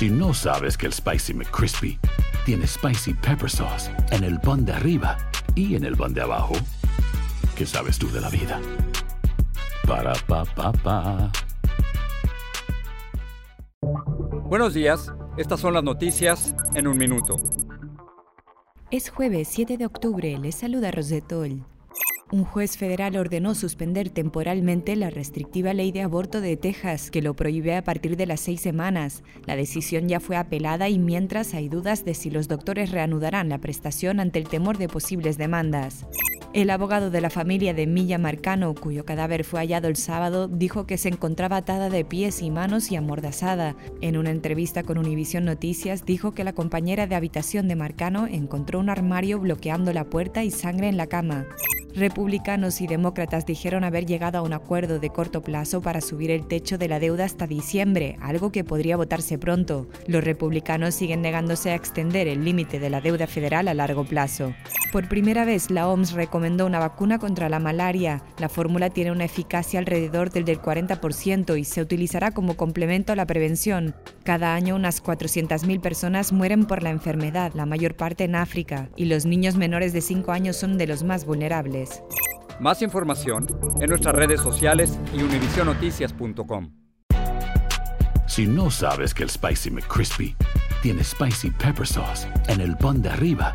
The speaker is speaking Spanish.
Si no sabes que el Spicy McCrispy tiene Spicy Pepper Sauce en el pan de arriba y en el pan de abajo, ¿qué sabes tú de la vida? Para, pa, pa, pa. Buenos días, estas son las noticias en un minuto. Es jueves 7 de octubre, les saluda Rosetol. Un juez federal ordenó suspender temporalmente la restrictiva ley de aborto de Texas, que lo prohíbe a partir de las seis semanas. La decisión ya fue apelada y mientras hay dudas de si los doctores reanudarán la prestación ante el temor de posibles demandas. El abogado de la familia de Milla Marcano, cuyo cadáver fue hallado el sábado, dijo que se encontraba atada de pies y manos y amordazada. En una entrevista con Univision Noticias, dijo que la compañera de habitación de Marcano encontró un armario bloqueando la puerta y sangre en la cama. Republicanos y demócratas dijeron haber llegado a un acuerdo de corto plazo para subir el techo de la deuda hasta diciembre, algo que podría votarse pronto. Los republicanos siguen negándose a extender el límite de la deuda federal a largo plazo. Por primera vez, la OMS recomendó una vacuna contra la malaria. La fórmula tiene una eficacia alrededor del del 40% y se utilizará como complemento a la prevención. Cada año unas 400.000 personas mueren por la enfermedad, la mayor parte en África, y los niños menores de 5 años son de los más vulnerables. Más información en nuestras redes sociales y univisionoticias.com. Si no sabes que el Spicy McCrispy tiene Spicy Pepper Sauce en el pan de arriba